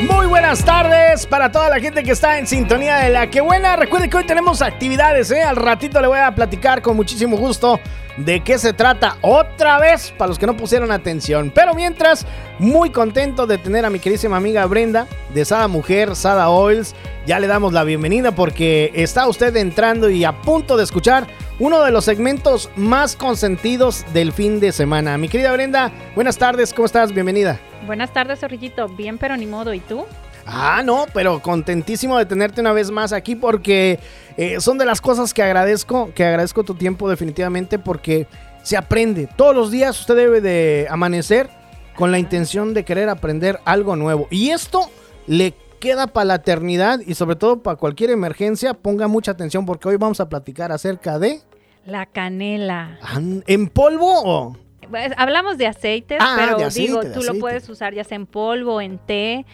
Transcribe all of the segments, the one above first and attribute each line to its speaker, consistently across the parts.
Speaker 1: Muy buenas tardes para toda la gente que está en sintonía de la que buena. Recuerde que hoy tenemos actividades, ¿eh? Al ratito le voy a platicar con muchísimo gusto de qué se trata otra vez para los que no pusieron atención. Pero mientras, muy contento de tener a mi queridísima amiga Brenda de Sada Mujer, Sada Oils. Ya le damos la bienvenida porque está usted entrando y a punto de escuchar uno de los segmentos más consentidos del fin de semana. Mi querida Brenda, buenas tardes, ¿cómo estás? Bienvenida.
Speaker 2: Buenas tardes, Zorrillito. Bien, pero ni modo. ¿Y tú?
Speaker 1: Ah, no, pero contentísimo de tenerte una vez más aquí porque eh, son de las cosas que agradezco, que agradezco tu tiempo definitivamente porque se aprende. Todos los días usted debe de amanecer con la intención de querer aprender algo nuevo. Y esto le queda para la eternidad y sobre todo para cualquier emergencia. Ponga mucha atención porque hoy vamos a platicar acerca de...
Speaker 2: La canela.
Speaker 1: ¿En polvo o...?
Speaker 2: Pues, hablamos de aceites, ah, pero digo, tú lo puedes usar ya sea en polvo, en té.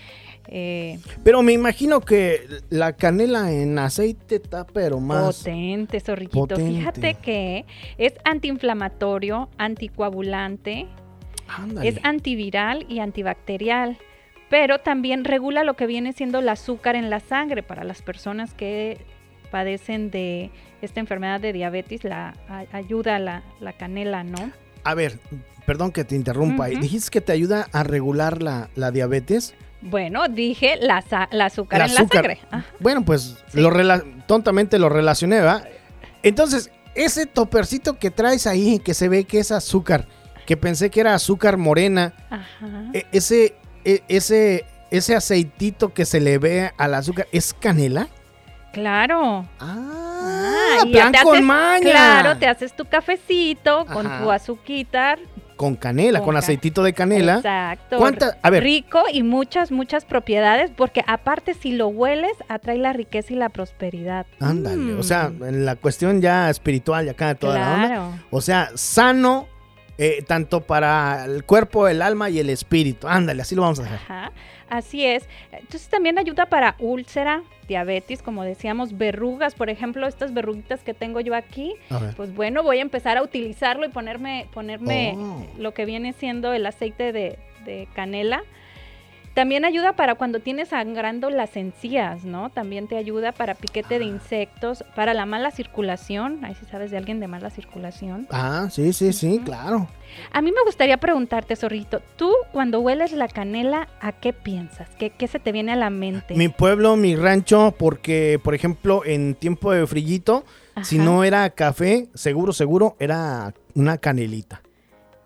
Speaker 1: Eh, pero me imagino que la canela en aceite está pero más
Speaker 2: potente, zorrillito. Fíjate que es antiinflamatorio, anticoagulante, es antiviral y antibacterial. Pero también regula lo que viene siendo el azúcar en la sangre para las personas que padecen de esta enfermedad de diabetes, la ayuda la, la canela, ¿no?
Speaker 1: A ver, perdón que te interrumpa. ¿Dijiste que te ayuda a regular la, la diabetes?
Speaker 2: Bueno, dije la, azúcar en la sangre.
Speaker 1: Bueno, pues lo tontamente lo relacioné, ¿verdad? Entonces, ese topercito que traes ahí, que se ve que es azúcar, que pensé que era azúcar morena, e, ese, e, ese, ese aceitito que se le ve al azúcar, ¿es canela?
Speaker 2: Claro.
Speaker 1: Ah, plan con maña.
Speaker 2: Claro, te haces tu cafecito con tu azuquitar,
Speaker 1: con canela, con, aceitito de canela.
Speaker 2: Exacto. ¿Cuánta? A ver. Rico y muchas, muchas propiedades, porque aparte si lo hueles, atrae la riqueza y la prosperidad.
Speaker 1: Ándale, o sea, mm. en la cuestión ya espiritual, ya acá de toda la onda. O sea, sano, eh, tanto para el cuerpo, el alma y el espíritu. Ándale, así lo vamos a hacer. Ajá.
Speaker 2: Así es. Entonces también ayuda para úlcera, diabetes, como decíamos, verrugas, por ejemplo, estas verruguitas que tengo yo aquí, pues bueno, voy a empezar a utilizarlo y ponerme, ponerme oh. lo que viene siendo el aceite de, de canela también ayuda para cuando tienes sangrando las encías, ¿no? También te ayuda para piquete de ah. insectos, para la mala circulación. Ahí si sabes de alguien de mala circulación.
Speaker 1: Ah, sí, sí, sí, claro.
Speaker 2: A mí me gustaría preguntarte, Zorrito, tú cuando hueles la canela, ¿a qué piensas? ¿Qué, qué se te viene a la mente?
Speaker 1: Mi pueblo, mi rancho, porque, por ejemplo, en tiempo de frillito, si no era café, seguro, seguro, era una canelita.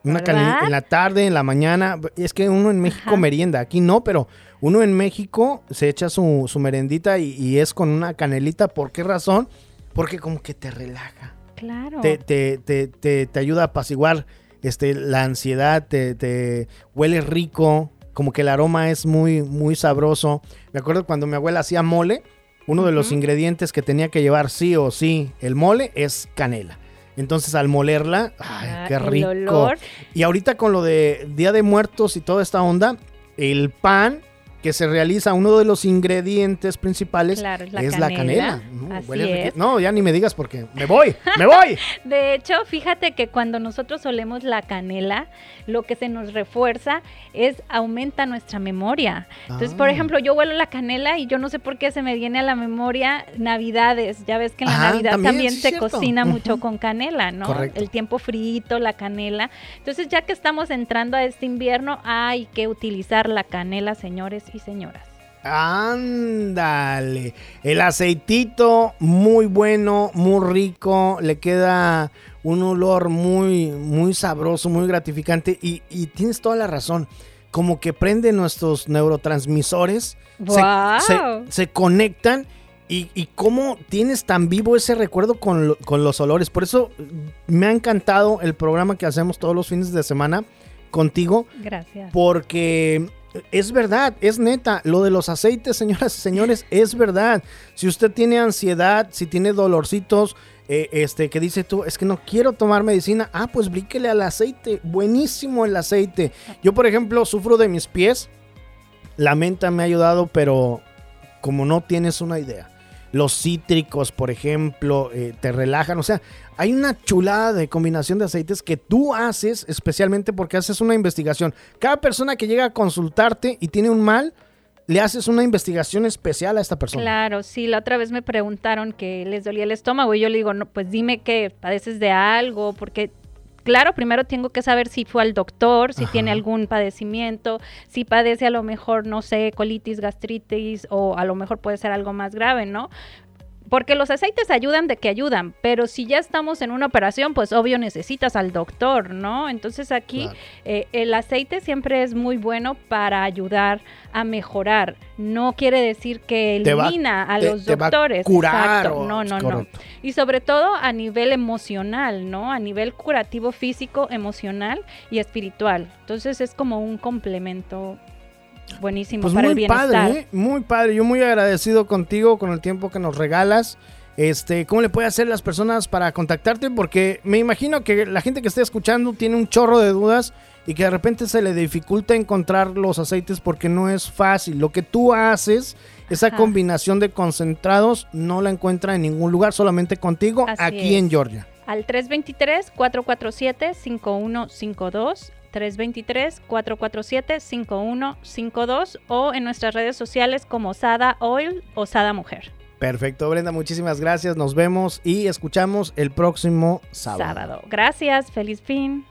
Speaker 1: Una en la tarde, en la mañana. Es que uno en México merienda, aquí no, pero uno en México se echa su, su merendita y, es con una canelita. ¿Por qué razón? Porque como que te relaja.
Speaker 2: Claro.
Speaker 1: Te, te, te, te ayuda a apaciguar este, la ansiedad, te, huele rico, como que el aroma es muy, muy sabroso. Me acuerdo cuando mi abuela hacía mole, uno de los ingredientes que tenía que llevar sí o sí el mole es canela. Entonces al molerla, ay, ah, qué rico. Y ahorita con lo de Día de Muertos y toda esta onda, el pan que se realiza, uno de los ingredientes principales es la canela. No, ya ni me digas porque me voy, me voy.
Speaker 2: de hecho, fíjate que cuando nosotros solemos la canela, lo que se nos refuerza es aumenta nuestra memoria. Entonces, por ah. ejemplo, yo huelo la canela y yo no sé por qué se me viene a la memoria Navidades. Ya ves que en la Navidad también, se cocina mucho con canela, ¿no? El tiempo frito, la canela. Entonces, ya que estamos entrando a este invierno, hay que utilizar la canela, señores y señoras.
Speaker 1: Ándale. El aceitito muy bueno, muy rico, le queda un olor muy, muy sabroso, muy gratificante y, tienes toda la razón. Como que prende nuestros neurotransmisores, se, conectan y, y, cómo tienes tan vivo ese recuerdo con, con los olores. Por eso me ha encantado el programa que hacemos todos los fines de semana contigo.
Speaker 2: Gracias.
Speaker 1: Porque es verdad, es neta. Lo de los aceites, señoras y señores, es verdad. Si usted tiene ansiedad, si tiene dolorcitos, eh, este, que dice tú, es que no quiero tomar medicina, ah, pues bríquele al aceite. Buenísimo el aceite. Yo, por ejemplo, sufro de mis pies. La menta me ha ayudado, pero como no tienes una idea. Los cítricos, por ejemplo, eh, te relajan. O sea, hay una chulada de combinación de aceites que tú haces especialmente porque haces una investigación. Cada persona que llega a consultarte y tiene un mal, le haces una investigación especial a esta persona.
Speaker 2: Claro, sí, la otra vez me preguntaron que les dolía el estómago y yo le digo, no, pues dime que padeces de algo, porque claro, primero tengo que saber si fue al doctor, si tiene algún padecimiento, si padece a lo mejor, no sé, colitis, gastritis o a lo mejor puede ser algo más grave, ¿no? Porque los aceites ayudan de que ayudan, pero si ya estamos en una operación, pues obvio necesitas al doctor, ¿no? Entonces aquí eh, el aceite siempre es muy bueno para ayudar a mejorar. No quiere decir que elimina a los doctores.
Speaker 1: curar
Speaker 2: no, no, no. Y sobre todo a nivel emocional, ¿no? A nivel curativo físico, emocional y espiritual. Entonces es como un complemento buenísimo
Speaker 1: pues
Speaker 2: para
Speaker 1: muy
Speaker 2: el bienestar.
Speaker 1: Padre, ¿eh? Muy padre, yo muy agradecido contigo con el tiempo que nos regalas. Este, ¿cómo le puede hacer las personas para contactarte? Porque me imagino que la gente que esté escuchando tiene un chorro de dudas y que de repente se le dificulta encontrar los aceites porque no es fácil. Lo que tú haces, esa combinación de concentrados, no la encuentra en ningún lugar, solamente contigo aquí en Georgia.
Speaker 2: Al 323-447-5152 323-447-5152 o en nuestras redes sociales como Sada Oil o Sada Mujer.
Speaker 1: Perfecto, Brenda, muchísimas gracias. Nos vemos y escuchamos el próximo sábado.
Speaker 2: Sábado. Gracias, feliz fin.